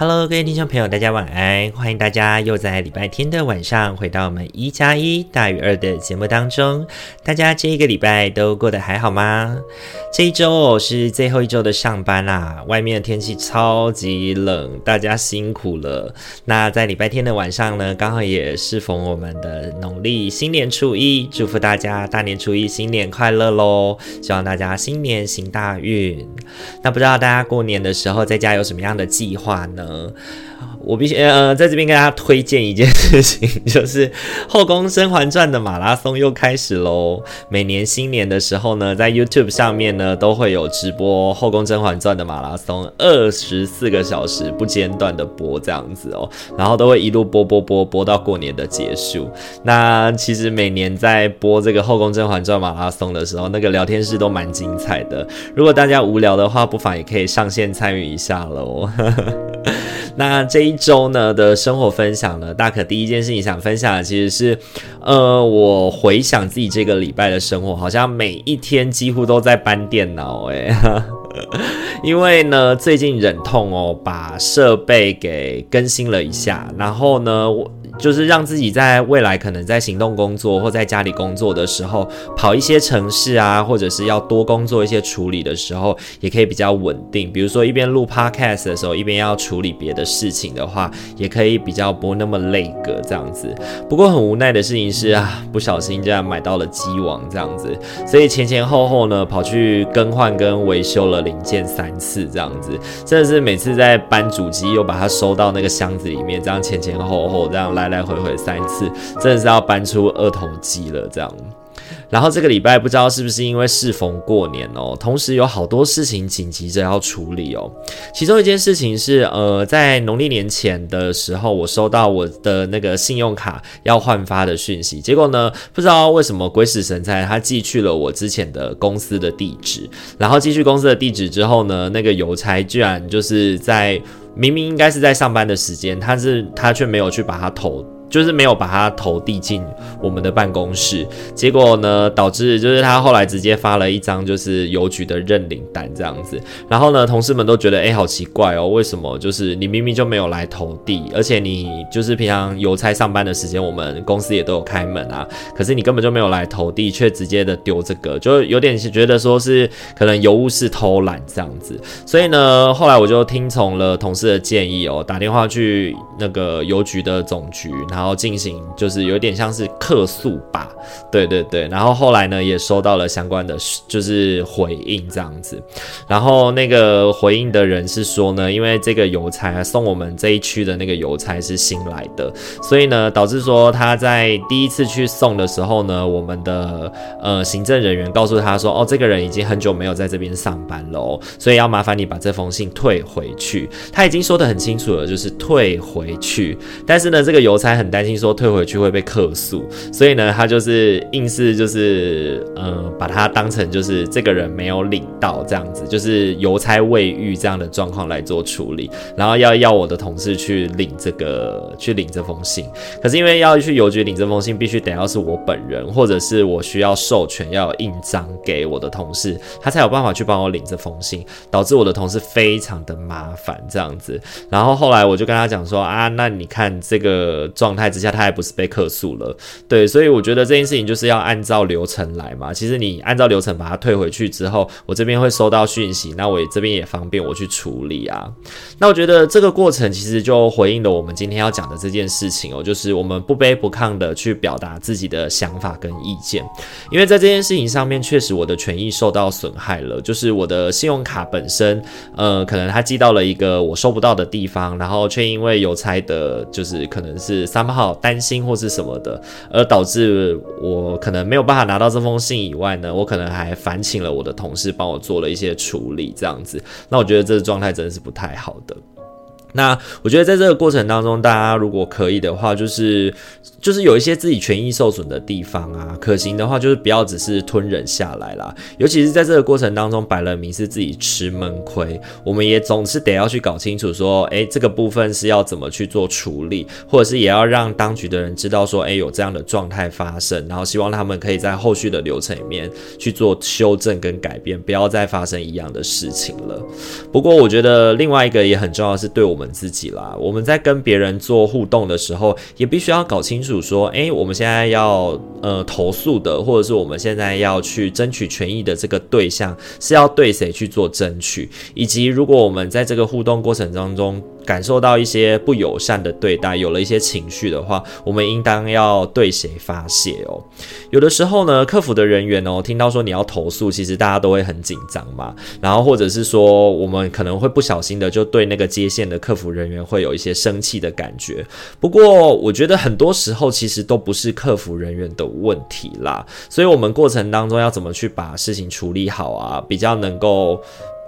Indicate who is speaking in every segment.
Speaker 1: Hello，各位听众朋友，大家晚安！欢迎大家又在礼拜天的晚上回到我们一加一大于二的节目当中。大家这一个礼拜都过得还好吗？这一周哦是最后一周的上班啦，外面的天气超级冷，大家辛苦了。那在礼拜天的晚上呢，刚好也适逢我们的农历新年初一，祝福大家大年初一新年快乐喽！希望大家新年行大运。那不知道大家过年的时候在家有什么样的计划呢？嗯，我必须呃，在这边跟大家推荐一件事情，就是《后宫甄嬛传》的马拉松又开始喽。每年新年的时候呢，在 YouTube 上面呢都会有直播《后宫甄嬛传》的马拉松，二十四个小时不间断的播这样子哦，然后都会一路播播播播到过年的结束。那其实每年在播这个《后宫甄嬛传》马拉松的时候，那个聊天室都蛮精彩的。如果大家无聊的话，不妨也可以上线参与一下喽。那这一周呢的生活分享呢，大可第一件事情想分享的其实是，呃，我回想自己这个礼拜的生活，好像每一天几乎都在搬电脑，诶，因为呢最近忍痛哦把设备给更新了一下，然后呢我。就是让自己在未来可能在行动工作或在家里工作的时候，跑一些城市啊，或者是要多工作一些处理的时候，也可以比较稳定。比如说一边录 podcast 的时候，一边要处理别的事情的话，也可以比较不那么累格这样子。不过很无奈的事情是啊，不小心这样买到了机王这样子，所以前前后后呢跑去更换跟维修了零件三次这样子，真的是每次在搬主机又把它收到那个箱子里面，这样前前后后这样来。来回回三次，真的是要搬出二头肌了，这样。然后这个礼拜不知道是不是因为适逢过年哦，同时有好多事情紧急着要处理哦。其中一件事情是，呃，在农历年前的时候，我收到我的那个信用卡要换发的讯息，结果呢，不知道为什么鬼使神差，他寄去了我之前的公司的地址，然后寄去公司的地址之后呢，那个邮差居然就是在明明应该是在上班的时间，他是他却没有去把它投。就是没有把它投递进我们的办公室，结果呢，导致就是他后来直接发了一张就是邮局的认领单这样子，然后呢，同事们都觉得哎、好奇怪哦，为什么就是你明明就没有来投递，而且你就是平常邮差上班的时间，我们公司也都有开门啊，可是你根本就没有来投递，却直接的丢这个，就有点是觉得说是可能邮务是偷懒这样子，所以呢，后来我就听从了同事的建议哦，打电话去那个邮局的总局，然然后进行就是有点像是客诉吧，对对对，然后后来呢也收到了相关的就是回应这样子，然后那个回应的人是说呢，因为这个邮差送我们这一区的那个邮差是新来的，所以呢导致说他在第一次去送的时候呢，我们的呃行政人员告诉他说，哦这个人已经很久没有在这边上班了哦，所以要麻烦你把这封信退回去。他已经说得很清楚了，就是退回去，但是呢这个邮差很。担心说退回去会被客诉，所以呢，他就是硬是就是呃，把他当成就是这个人没有领到这样子，就是邮差未遇这样的状况来做处理，然后要要我的同事去领这个去领这封信。可是因为要去邮局领这封信，必须得要是我本人，或者是我需要授权要有印章给我的同事，他才有办法去帮我领这封信，导致我的同事非常的麻烦这样子。然后后来我就跟他讲说啊，那你看这个状。态之下，他还不是被客诉了，对，所以我觉得这件事情就是要按照流程来嘛。其实你按照流程把它退回去之后，我这边会收到讯息，那我也这边也方便我去处理啊。那我觉得这个过程其实就回应了我们今天要讲的这件事情哦，就是我们不卑不亢的去表达自己的想法跟意见，因为在这件事情上面，确实我的权益受到损害了，就是我的信用卡本身，呃，可能它寄到了一个我收不到的地方，然后却因为邮差的，就是可能是三。好担心或是什么的，而导致我可能没有办法拿到这封信以外呢，我可能还烦请了我的同事帮我做了一些处理，这样子。那我觉得这个状态真的是不太好的。那我觉得在这个过程当中，大家如果可以的话，就是就是有一些自己权益受损的地方啊，可行的话就是不要只是吞忍下来啦。尤其是在这个过程当中，摆了明是自己吃闷亏，我们也总是得要去搞清楚说，诶，这个部分是要怎么去做处理，或者是也要让当局的人知道说，诶，有这样的状态发生，然后希望他们可以在后续的流程里面去做修正跟改变，不要再发生一样的事情了。不过我觉得另外一个也很重要是对我们我们自己啦，我们在跟别人做互动的时候，也必须要搞清楚说，诶，我们现在要呃投诉的，或者是我们现在要去争取权益的这个对象，是要对谁去做争取，以及如果我们在这个互动过程当中，感受到一些不友善的对待，有了一些情绪的话，我们应当要对谁发泄哦？有的时候呢，客服的人员哦，听到说你要投诉，其实大家都会很紧张嘛。然后或者是说，我们可能会不小心的就对那个接线的客服人员会有一些生气的感觉。不过，我觉得很多时候其实都不是客服人员的问题啦。所以，我们过程当中要怎么去把事情处理好啊？比较能够。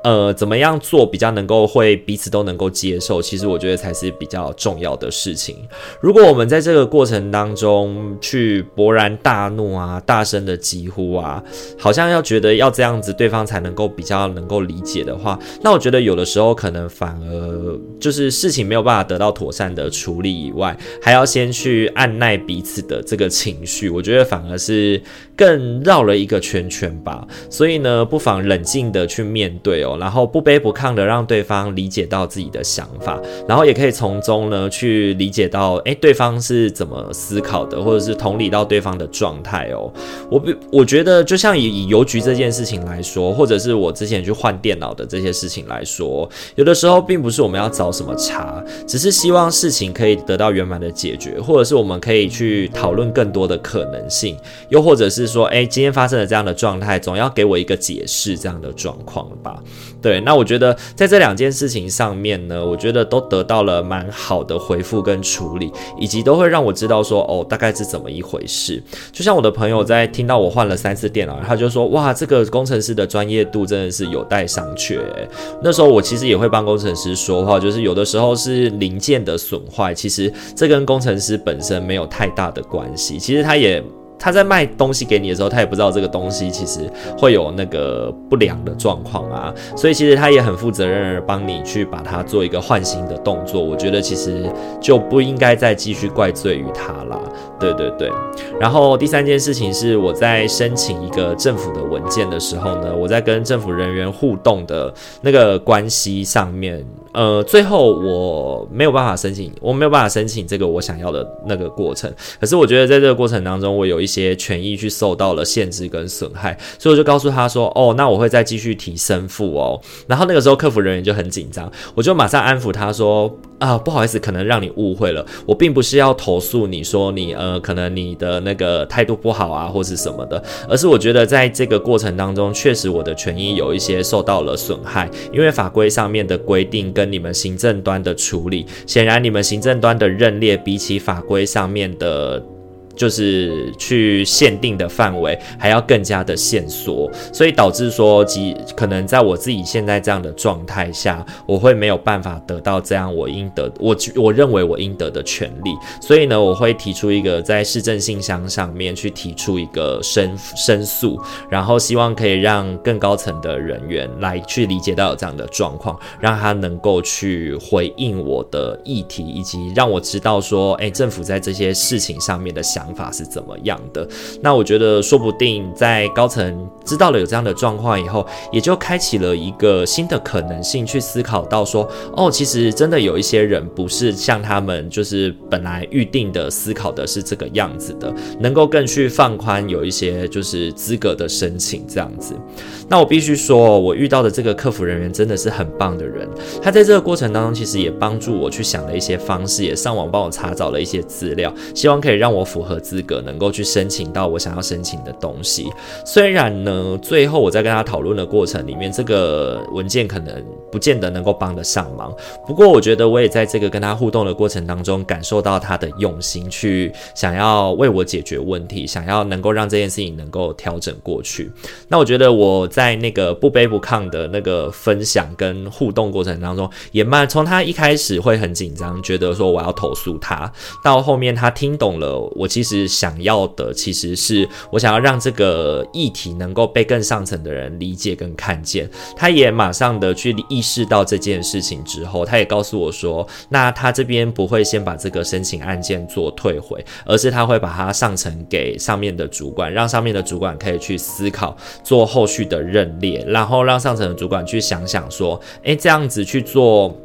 Speaker 1: 呃，怎么样做比较能够会彼此都能够接受？其实我觉得才是比较重要的事情。如果我们在这个过程当中去勃然大怒啊，大声的疾呼啊，好像要觉得要这样子对方才能够比较能够理解的话，那我觉得有的时候可能反而就是事情没有办法得到妥善的处理以外，还要先去按捺彼此的这个情绪，我觉得反而是更绕了一个圈圈吧。所以呢，不妨冷静的去面对哦。然后不卑不亢的让对方理解到自己的想法，然后也可以从中呢去理解到，诶，对方是怎么思考的，或者是同理到对方的状态哦。我我觉得就像以以邮局这件事情来说，或者是我之前去换电脑的这些事情来说，有的时候并不是我们要找什么茬，只是希望事情可以得到圆满的解决，或者是我们可以去讨论更多的可能性，又或者是说，诶，今天发生了这样的状态，总要给我一个解释这样的状况吧。对，那我觉得在这两件事情上面呢，我觉得都得到了蛮好的回复跟处理，以及都会让我知道说，哦，大概是怎么一回事。就像我的朋友在听到我换了三次电脑，他就说，哇，这个工程师的专业度真的是有待商榷。那时候我其实也会帮工程师说话，就是有的时候是零件的损坏，其实这跟工程师本身没有太大的关系，其实他也。他在卖东西给你的时候，他也不知道这个东西其实会有那个不良的状况啊，所以其实他也很负责任的帮你去把它做一个换新的动作。我觉得其实就不应该再继续怪罪于他啦。对对对。然后第三件事情是我在申请一个政府的文件的时候呢，我在跟政府人员互动的那个关系上面。呃，最后我没有办法申请，我没有办法申请这个我想要的那个过程。可是我觉得在这个过程当中，我有一些权益去受到了限制跟损害，所以我就告诉他说：“哦，那我会再继续提申付哦。”然后那个时候客服人员就很紧张，我就马上安抚他说：“啊，不好意思，可能让你误会了，我并不是要投诉你说你呃，可能你的那个态度不好啊，或是什么的，而是我觉得在这个过程当中，确实我的权益有一些受到了损害，因为法规上面的规定跟你们行政端的处理，显然你们行政端的认列比起法规上面的。就是去限定的范围还要更加的限缩，所以导致说，即可能在我自己现在这样的状态下，我会没有办法得到这样我应得，我我认为我应得的权利，所以呢，我会提出一个在市政信箱上面去提出一个申申诉，然后希望可以让更高层的人员来去理解到这样的状况，让他能够去回应我的议题，以及让我知道说，哎，政府在这些事情上面的想。想法是怎么样的？那我觉得说不定在高层知道了有这样的状况以后，也就开启了一个新的可能性，去思考到说，哦，其实真的有一些人不是像他们就是本来预定的思考的是这个样子的，能够更去放宽有一些就是资格的申请这样子。那我必须说，我遇到的这个客服人员真的是很棒的人，他在这个过程当中其实也帮助我去想了一些方式，也上网帮我查找了一些资料，希望可以让我符合。合资格能够去申请到我想要申请的东西。虽然呢，最后我在跟他讨论的过程里面，这个文件可能不见得能够帮得上忙。不过我觉得我也在这个跟他互动的过程当中，感受到他的用心，去想要为我解决问题，想要能够让这件事情能够调整过去。那我觉得我在那个不卑不亢的那个分享跟互动过程当中，也蛮从他一开始会很紧张，觉得说我要投诉他，到后面他听懂了我其其实想要的，其实是我想要让这个议题能够被更上层的人理解跟看见。他也马上的去意识到这件事情之后，他也告诉我说，那他这边不会先把这个申请案件做退回，而是他会把它上呈给上面的主管，让上面的主管可以去思考做后续的认列，然后让上层的主管去想想说，诶，这样子去做。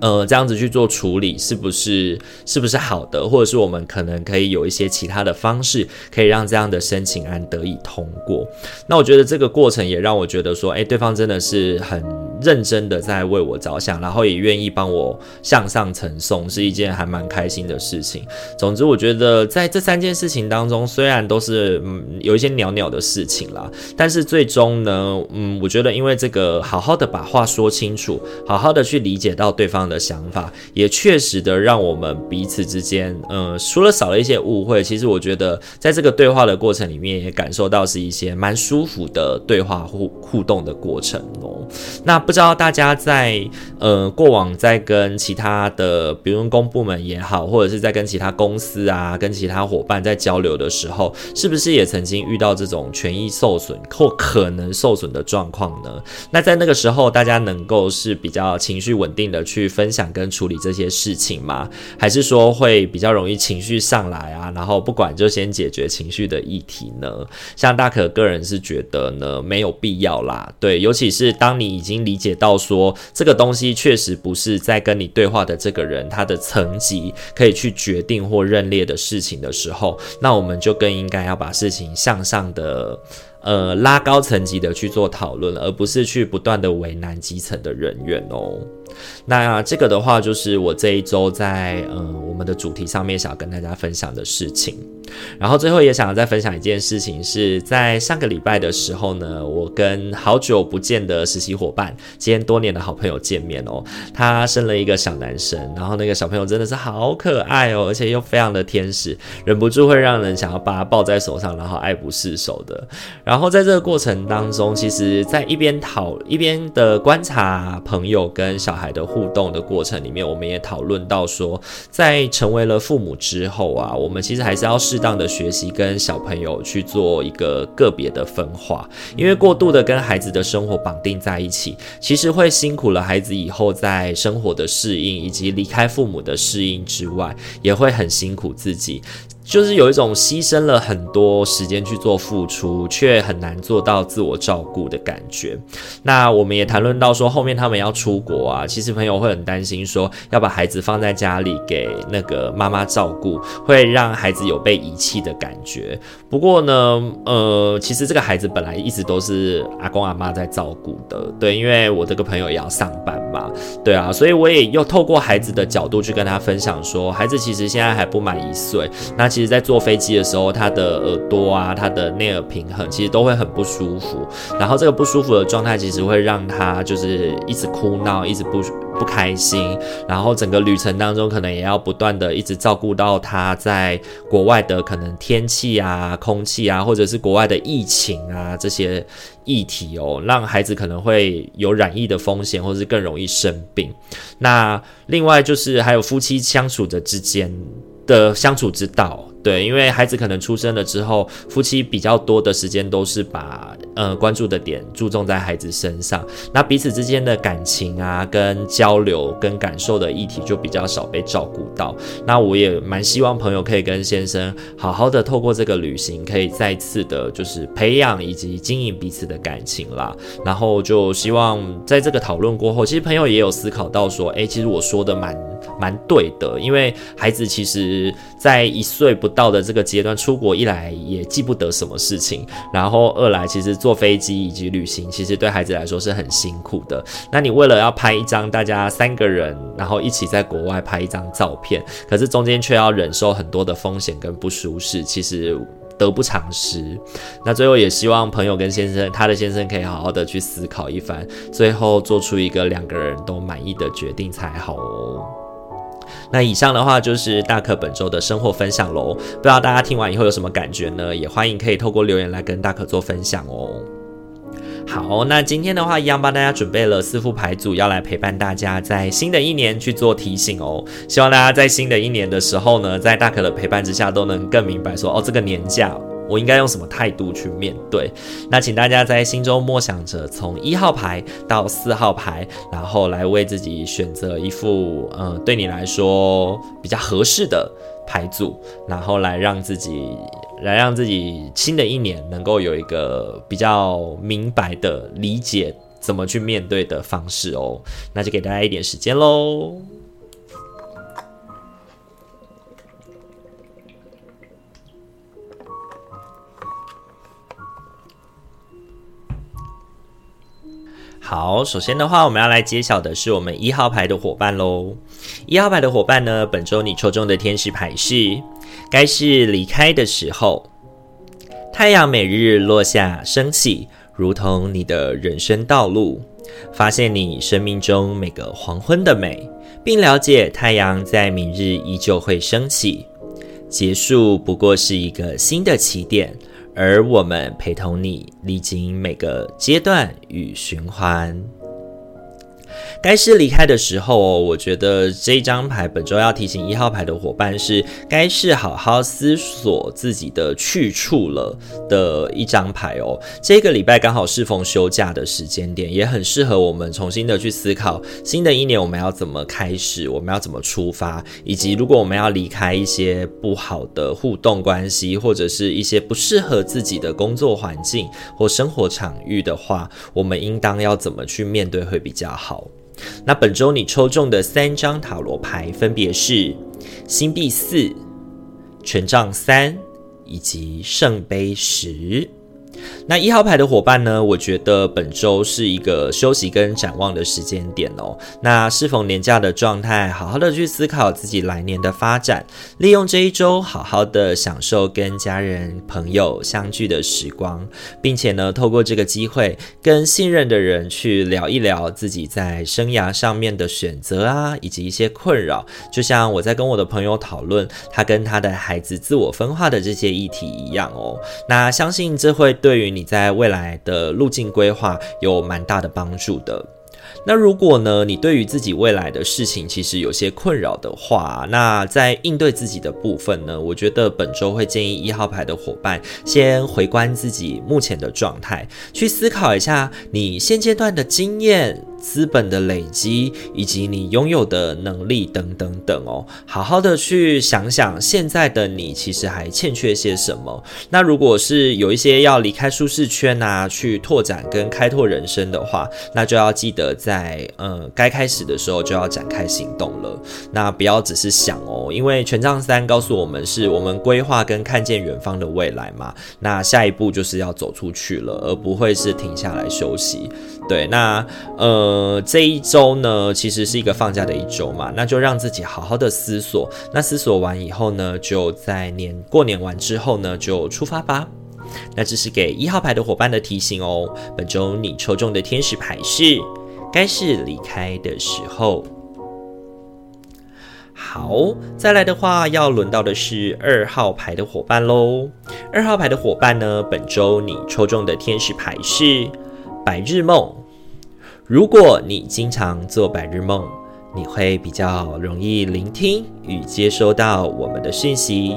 Speaker 1: 呃，这样子去做处理是不是是不是好的？或者是我们可能可以有一些其他的方式，可以让这样的申请案得以通过。那我觉得这个过程也让我觉得说，诶，对方真的是很认真的在为我着想，然后也愿意帮我向上呈送，是一件还蛮开心的事情。总之，我觉得在这三件事情当中，虽然都是嗯有一些袅袅的事情啦，但是最终呢，嗯，我觉得因为这个好好的把话说清楚，好好的去理解到对方的想法，也确实的让我们彼此之间，嗯，除了少了一些误会，其实我觉得在这个对话的过程里面，也感受到是一些蛮舒服的对话互互动的过程哦。那不知道大家在呃过往在跟其他的，比如公部门也好，或者是在跟其他公司啊、跟其他伙伴在交流的时候，是不是也曾经遇到这种权益受损或可能受损的状况呢？那在那个时候，大家能够是比较情绪稳定的去。分享跟处理这些事情吗？还是说会比较容易情绪上来啊？然后不管就先解决情绪的议题呢？像大可个人是觉得呢，没有必要啦。对，尤其是当你已经理解到说这个东西确实不是在跟你对话的这个人他的层级可以去决定或认列的事情的时候，那我们就更应该要把事情向上的。呃，拉高层级的去做讨论，而不是去不断的为难基层的人员哦。那这个的话，就是我这一周在呃我们的主题上面想要跟大家分享的事情。然后最后也想要再分享一件事情，是在上个礼拜的时候呢，我跟好久不见的实习伙伴，今天多年的好朋友见面哦。他生了一个小男生，然后那个小朋友真的是好可爱哦，而且又非常的天使，忍不住会让人想要把他抱在手上，然后爱不释手的。然后在这个过程当中，其实，在一边讨一边的观察朋友跟小孩的互动的过程里面，我们也讨论到说，在成为了父母之后啊，我们其实还是要适当的学习跟小朋友去做一个个别的分化，因为过度的跟孩子的生活绑定在一起，其实会辛苦了孩子以后在生活的适应以及离开父母的适应之外，也会很辛苦自己。就是有一种牺牲了很多时间去做付出，却很难做到自我照顾的感觉。那我们也谈论到说，后面他们要出国啊，其实朋友会很担心说，要把孩子放在家里给那个妈妈照顾，会让孩子有被遗弃的感觉。不过呢，呃，其实这个孩子本来一直都是阿公阿妈在照顾的，对，因为我这个朋友也要上班嘛，对啊，所以我也又透过孩子的角度去跟他分享说，孩子其实现在还不满一岁，那。其实，在坐飞机的时候，他的耳朵啊，他的内耳平衡，其实都会很不舒服。然后，这个不舒服的状态，其实会让他就是一直哭闹，一直不不开心。然后，整个旅程当中，可能也要不断的一直照顾到他在国外的可能天气啊、空气啊，或者是国外的疫情啊这些议题哦，让孩子可能会有染疫的风险，或是更容易生病。那另外就是还有夫妻相处的之间的相处之道。对，因为孩子可能出生了之后，夫妻比较多的时间都是把呃关注的点注重在孩子身上，那彼此之间的感情啊、跟交流、跟感受的议题就比较少被照顾到。那我也蛮希望朋友可以跟先生好好的透过这个旅行，可以再次的就是培养以及经营彼此的感情啦。然后就希望在这个讨论过后，其实朋友也有思考到说，诶，其实我说的蛮。蛮对的，因为孩子其实在一岁不到的这个阶段出国，一来也记不得什么事情，然后二来其实坐飞机以及旅行，其实对孩子来说是很辛苦的。那你为了要拍一张大家三个人，然后一起在国外拍一张照片，可是中间却要忍受很多的风险跟不舒适，其实。得不偿失。那最后也希望朋友跟先生，他的先生可以好好的去思考一番，最后做出一个两个人都满意的决定才好哦。那以上的话就是大可本周的生活分享喽，不知道大家听完以后有什么感觉呢？也欢迎可以透过留言来跟大可做分享哦。好，那今天的话一样帮大家准备了四副牌组，要来陪伴大家在新的一年去做提醒哦。希望大家在新的一年的时候呢，在大可的陪伴之下，都能更明白说，哦，这个年假我应该用什么态度去面对。那请大家在心中默想着，从一号牌到四号牌，然后来为自己选择一副，呃，对你来说比较合适的牌组，然后来让自己。来让自己新的一年能够有一个比较明白的理解，怎么去面对的方式哦。那就给大家一点时间喽。好，首先的话，我们要来揭晓的是我们一号牌的伙伴喽。一号牌的伙伴呢，本周你抽中的天使牌是。该是离开的时候，太阳每日落下升起，如同你的人生道路。发现你生命中每个黄昏的美，并了解太阳在明日依旧会升起。结束不过是一个新的起点，而我们陪同你历经每个阶段与循环。该是离开的时候哦，我觉得这一张牌本周要提醒一号牌的伙伴是，该是好好思索自己的去处了的一张牌哦。这个礼拜刚好适逢休假的时间点，也很适合我们重新的去思考新的一年我们要怎么开始，我们要怎么出发，以及如果我们要离开一些不好的互动关系，或者是一些不适合自己的工作环境或生活场域的话，我们应当要怎么去面对会比较好。那本周你抽中的三张塔罗牌分别是星币四、权杖三以及圣杯十。那一号牌的伙伴呢？我觉得本周是一个休息跟展望的时间点哦。那适逢年假的状态，好好的去思考自己来年的发展，利用这一周好好的享受跟家人朋友相聚的时光，并且呢，透过这个机会跟信任的人去聊一聊自己在生涯上面的选择啊，以及一些困扰。就像我在跟我的朋友讨论他跟他的孩子自我分化的这些议题一样哦。那相信这会对。对于你在未来的路径规划有蛮大的帮助的。那如果呢，你对于自己未来的事情其实有些困扰的话，那在应对自己的部分呢，我觉得本周会建议一号牌的伙伴先回观自己目前的状态，去思考一下你现阶段的经验。资本的累积，以及你拥有的能力等等等哦，好好的去想想，现在的你其实还欠缺些什么。那如果是有一些要离开舒适圈啊，去拓展跟开拓人生的话，那就要记得在呃该开始的时候就要展开行动了。那不要只是想哦，因为权杖三告诉我们是我们规划跟看见远方的未来嘛。那下一步就是要走出去了，而不会是停下来休息。对，那呃。这一周呢，其实是一个放假的一周嘛，那就让自己好好的思索。那思索完以后呢，就在年过年完之后呢，就出发吧。那这是给一号牌的伙伴的提醒哦。本周你抽中的天使牌是，该是离开的时候。好，再来的话，要轮到的是二号牌的伙伴喽。二号牌的伙伴呢，本周你抽中的天使牌是白日梦。如果你经常做白日梦，你会比较容易聆听与接收到我们的讯息。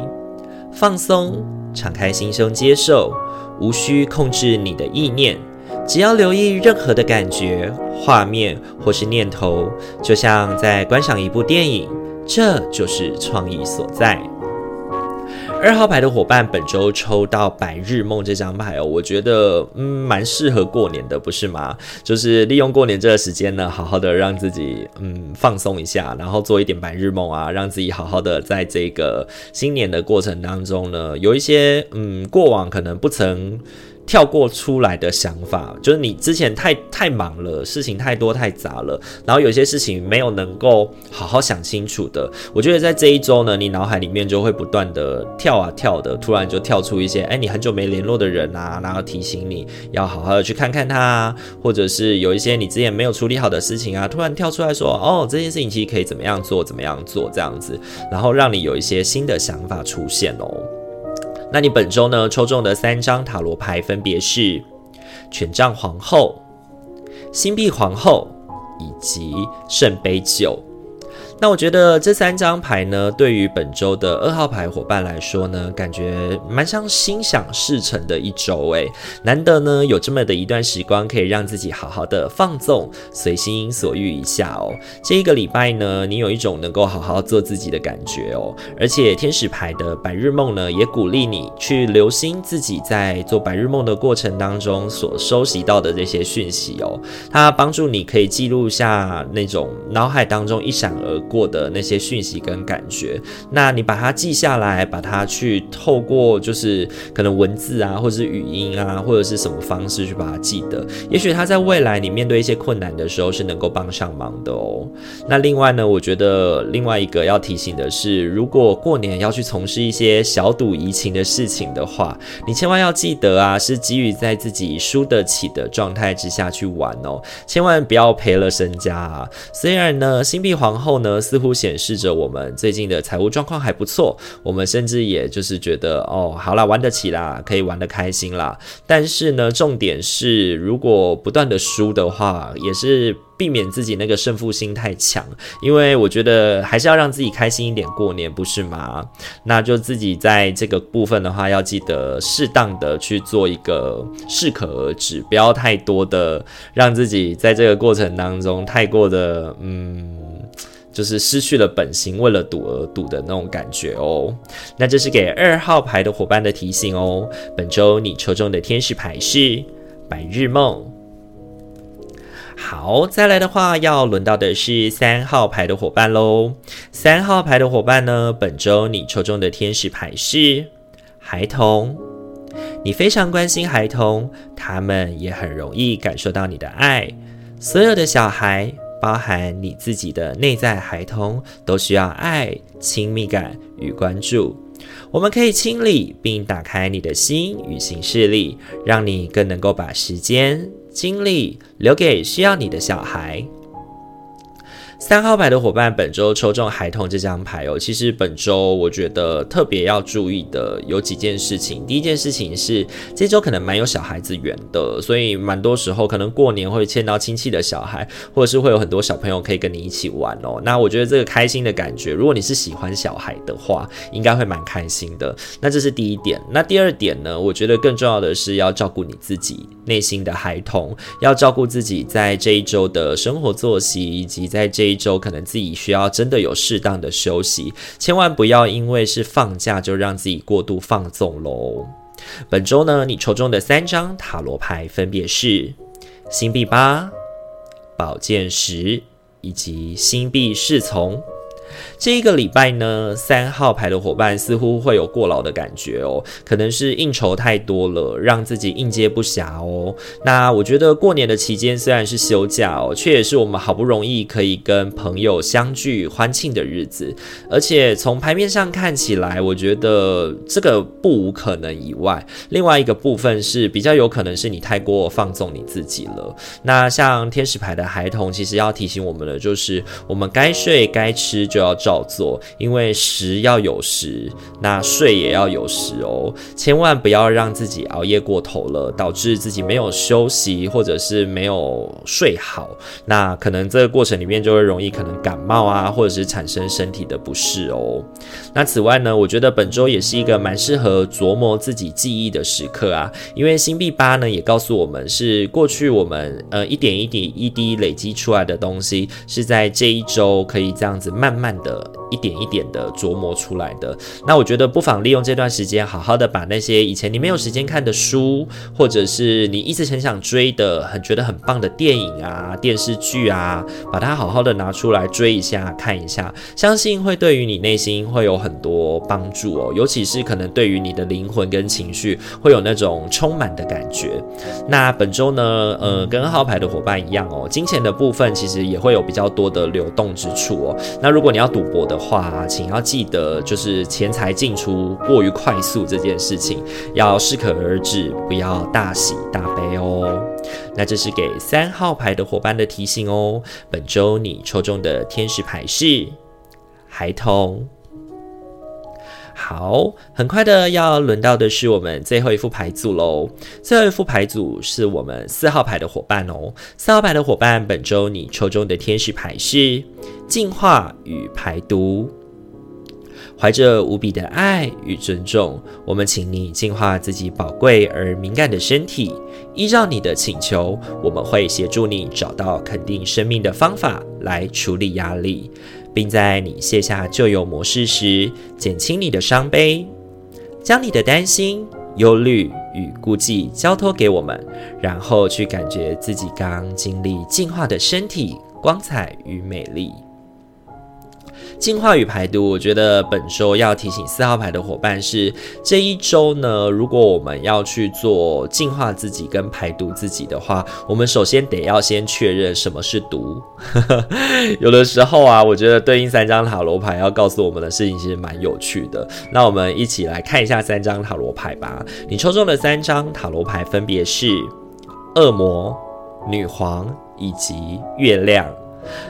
Speaker 1: 放松，敞开心胸接受，无需控制你的意念，只要留意任何的感觉、画面或是念头，就像在观赏一部电影，这就是创意所在。二号牌的伙伴，本周抽到白日梦这张牌哦，我觉得嗯蛮适合过年的，不是吗？就是利用过年这个时间呢，好好的让自己嗯放松一下，然后做一点白日梦啊，让自己好好的在这个新年的过程当中呢，有一些嗯过往可能不曾。跳过出来的想法，就是你之前太太忙了，事情太多太杂了，然后有些事情没有能够好好想清楚的。我觉得在这一周呢，你脑海里面就会不断的跳啊跳的，突然就跳出一些，哎，你很久没联络的人啊，然后提醒你要好好的去看看他啊，或者是有一些你之前没有处理好的事情啊，突然跳出来说，哦，这件事情其实可以怎么样做，怎么样做这样子，然后让你有一些新的想法出现哦。那你本周呢，抽中的三张塔罗牌分别是权杖皇后、星币皇后以及圣杯九。那我觉得这三张牌呢，对于本周的二号牌伙伴来说呢，感觉蛮像心想事成的一周诶。难得呢有这么的一段时光，可以让自己好好的放纵，随心所欲一下哦。这一个礼拜呢，你有一种能够好好做自己的感觉哦。而且天使牌的白日梦呢，也鼓励你去留心自己在做白日梦的过程当中所收集到的这些讯息哦。它帮助你可以记录下那种脑海当中一闪而过的那些讯息跟感觉，那你把它记下来，把它去透过就是可能文字啊，或者是语音啊，或者是什么方式去把它记得，也许它在未来你面对一些困难的时候是能够帮上忙的哦。那另外呢，我觉得另外一个要提醒的是，如果过年要去从事一些小赌怡情的事情的话，你千万要记得啊，是基于在自己输得起的状态之下去玩哦，千万不要赔了身家啊。虽然呢，星币皇后呢。似乎显示着我们最近的财务状况还不错，我们甚至也就是觉得哦，好啦，玩得起啦，可以玩得开心啦。但是呢，重点是如果不断的输的话，也是避免自己那个胜负心太强，因为我觉得还是要让自己开心一点过年，不是吗？那就自己在这个部分的话，要记得适当的去做一个适可而止，不要太多的让自己在这个过程当中太过的嗯。就是失去了本心，为了赌而赌的那种感觉哦。那这是给二号牌的伙伴的提醒哦。本周你抽中的天使牌是白日梦。好，再来的话要轮到的是三号牌的伙伴喽。三号牌的伙伴呢，本周你抽中的天使牌是孩童。你非常关心孩童，他们也很容易感受到你的爱。所有的小孩。包含你自己的内在孩童，都需要爱、亲密感与关注。我们可以清理并打开你的心与行事力，让你更能够把时间、精力留给需要你的小孩。三号牌的伙伴，本周抽中孩童这张牌哦。其实本周我觉得特别要注意的有几件事情。第一件事情是，这周可能蛮有小孩子缘的，所以蛮多时候可能过年会见到亲戚的小孩，或者是会有很多小朋友可以跟你一起玩哦。那我觉得这个开心的感觉，如果你是喜欢小孩的话，应该会蛮开心的。那这是第一点。那第二点呢？我觉得更重要的是要照顾你自己内心的孩童，要照顾自己在这一周的生活作息，以及在这。一周可能自己需要真的有适当的休息，千万不要因为是放假就让自己过度放纵喽。本周呢，你抽中的三张塔罗牌分别是星币八、宝剑十以及星币侍从。这一个礼拜呢，三号牌的伙伴似乎会有过劳的感觉哦，可能是应酬太多了，让自己应接不暇哦。那我觉得过年的期间虽然是休假哦，却也是我们好不容易可以跟朋友相聚欢庆的日子。而且从牌面上看起来，我觉得这个不无可能以外，另外一个部分是比较有可能是你太过放纵你自己了。那像天使牌的孩童，其实要提醒我们的就是，我们该睡该吃就要照做，因为食要有时，那睡也要有时哦，千万不要让自己熬夜过头了，导致自己没有休息或者是没有睡好，那可能这个过程里面就会容易可能感冒啊，或者是产生身体的不适哦。那此外呢，我觉得本周也是一个蛮适合琢磨自己记忆的时刻啊，因为星币八呢也告诉我们，是过去我们呃一点一滴一滴累积出来的东西，是在这一周可以这样子慢慢的。一点一点的琢磨出来的。那我觉得不妨利用这段时间，好好的把那些以前你没有时间看的书，或者是你一直很想追的、很觉得很棒的电影啊、电视剧啊，把它好好的拿出来追一下、看一下，相信会对于你内心会有很多帮助哦。尤其是可能对于你的灵魂跟情绪会有那种充满的感觉。那本周呢，呃，跟号牌的伙伴一样哦，金钱的部分其实也会有比较多的流动之处哦。那如果你要赌博的话，请要记得，就是钱财进出过于快速这件事情，要适可而止，不要大喜大悲哦。那这是给三号牌的伙伴的提醒哦。本周你抽中的天使牌是孩童。好，很快的要轮到的是我们最后一副牌组喽。最后一副牌组是我们四号牌的伙伴哦。四号牌的伙伴，本周你抽中的天使牌是净化与排毒。怀着无比的爱与尊重，我们请你净化自己宝贵而敏感的身体。依照你的请求，我们会协助你找到肯定生命的方法来处理压力。并在你卸下旧有模式时，减轻你的伤悲，将你的担心、忧虑与顾忌交托给我们，然后去感觉自己刚经历进化的身体光彩与美丽。净化与排毒，我觉得本周要提醒四号牌的伙伴是这一周呢，如果我们要去做净化自己跟排毒自己的话，我们首先得要先确认什么是毒。有的时候啊，我觉得对应三张塔罗牌要告诉我们的事情其实蛮有趣的。那我们一起来看一下三张塔罗牌吧。你抽中的三张塔罗牌分别是恶魔、女皇以及月亮。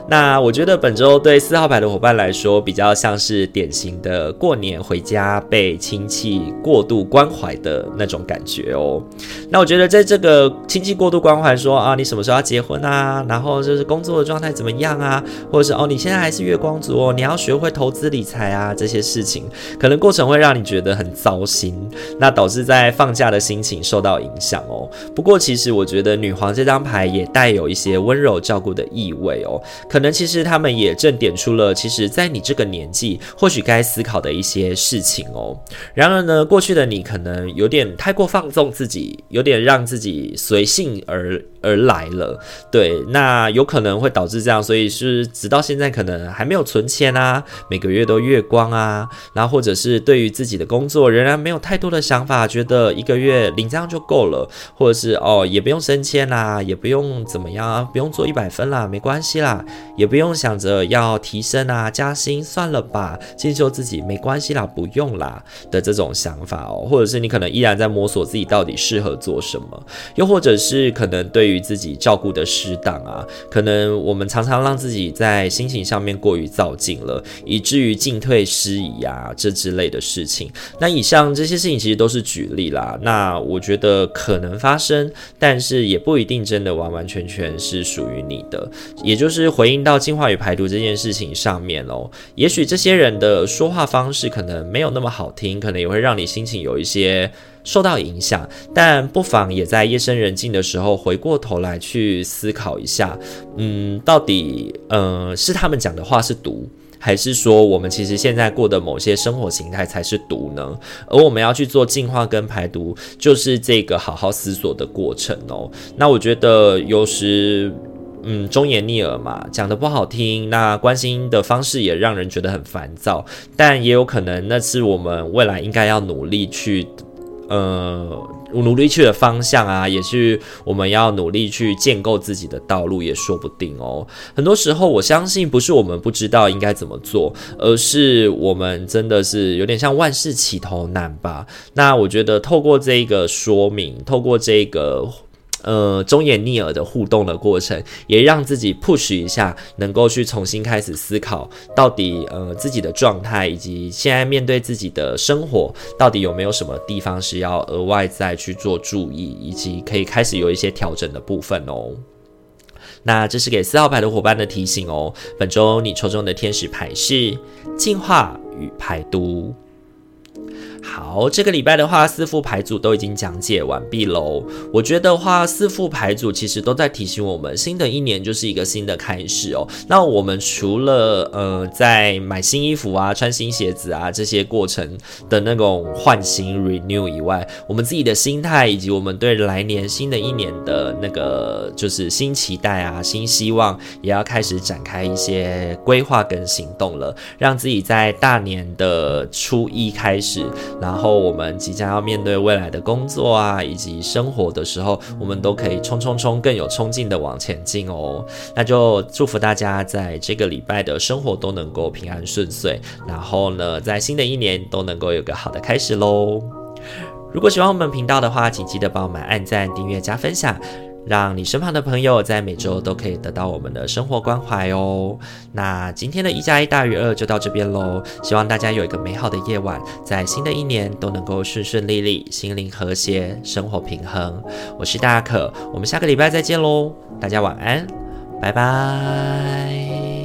Speaker 1: 那我觉得本周对四号牌的伙伴来说，比较像是典型的过年回家被亲戚过度关怀的那种感觉哦。那我觉得在这个亲戚过度关怀，说啊，你什么时候要结婚啊？然后就是工作的状态怎么样啊？或者是哦，你现在还是月光族哦，你要学会投资理财啊，这些事情可能过程会让你觉得很糟心，那导致在放假的心情受到影响哦。不过其实我觉得女皇这张牌也带有一些温柔照顾的意味哦。可能其实他们也正点出了，其实，在你这个年纪，或许该思考的一些事情哦。然而呢，过去的你可能有点太过放纵自己，有点让自己随性而而来了。对，那有可能会导致这样，所以是直到现在可能还没有存钱啊，每个月都月光啊，然后或者是对于自己的工作仍然没有太多的想法，觉得一个月领这样就够了，或者是哦，也不用升迁啦，也不用怎么样啊，不用做一百分啦，没关系啦。也不用想着要提升啊、加薪，算了吧，进修自己没关系啦，不用啦的这种想法哦，或者是你可能依然在摸索自己到底适合做什么，又或者是可能对于自己照顾的失当啊，可能我们常常让自己在心情上面过于躁进了，以至于进退失宜啊，这之类的事情。那以上这些事情其实都是举例啦，那我觉得可能发生，但是也不一定真的完完全全是属于你的，也就是。是回应到净化与排毒这件事情上面哦，也许这些人的说话方式可能没有那么好听，可能也会让你心情有一些受到影响，但不妨也在夜深人静的时候回过头来去思考一下，嗯，到底呃是他们讲的话是毒，还是说我们其实现在过的某些生活形态才是毒呢？而我们要去做净化跟排毒，就是这个好好思索的过程哦。那我觉得有时。嗯，忠言逆耳嘛，讲得不好听，那关心的方式也让人觉得很烦躁，但也有可能那是我们未来应该要努力去，呃，努力去的方向啊，也是我们要努力去建构自己的道路，也说不定哦。很多时候，我相信不是我们不知道应该怎么做，而是我们真的是有点像万事起头难吧。那我觉得透过这个说明，透过这个。呃，忠言逆耳的互动的过程，也让自己 push 一下，能够去重新开始思考，到底呃自己的状态，以及现在面对自己的生活，到底有没有什么地方是要额外再去做注意，以及可以开始有一些调整的部分哦。那这是给四号牌的伙伴的提醒哦。本周你抽中的天使牌是净化与排毒。好，这个礼拜的话，四副牌组都已经讲解完毕喽。我觉得话，四副牌组其实都在提醒我们，新的一年就是一个新的开始哦。那我们除了呃，在买新衣服啊、穿新鞋子啊这些过程的那种换新 renew 以外，我们自己的心态以及我们对来年新的一年的那个就是新期待啊、新希望，也要开始展开一些规划跟行动了，让自己在大年的初一开始。然后我们即将要面对未来的工作啊，以及生活的时候，我们都可以冲冲冲，更有冲劲的往前进哦。那就祝福大家在这个礼拜的生活都能够平安顺遂，然后呢，在新的一年都能够有个好的开始喽。如果喜欢我们频道的话，请记得帮我们按赞、订阅、加分享。让你身旁的朋友在每周都可以得到我们的生活关怀哦。那今天的一加一大于二就到这边喽，希望大家有一个美好的夜晚，在新的一年都能够顺顺利利，心灵和谐，生活平衡。我是大可，我们下个礼拜再见喽，大家晚安，拜拜。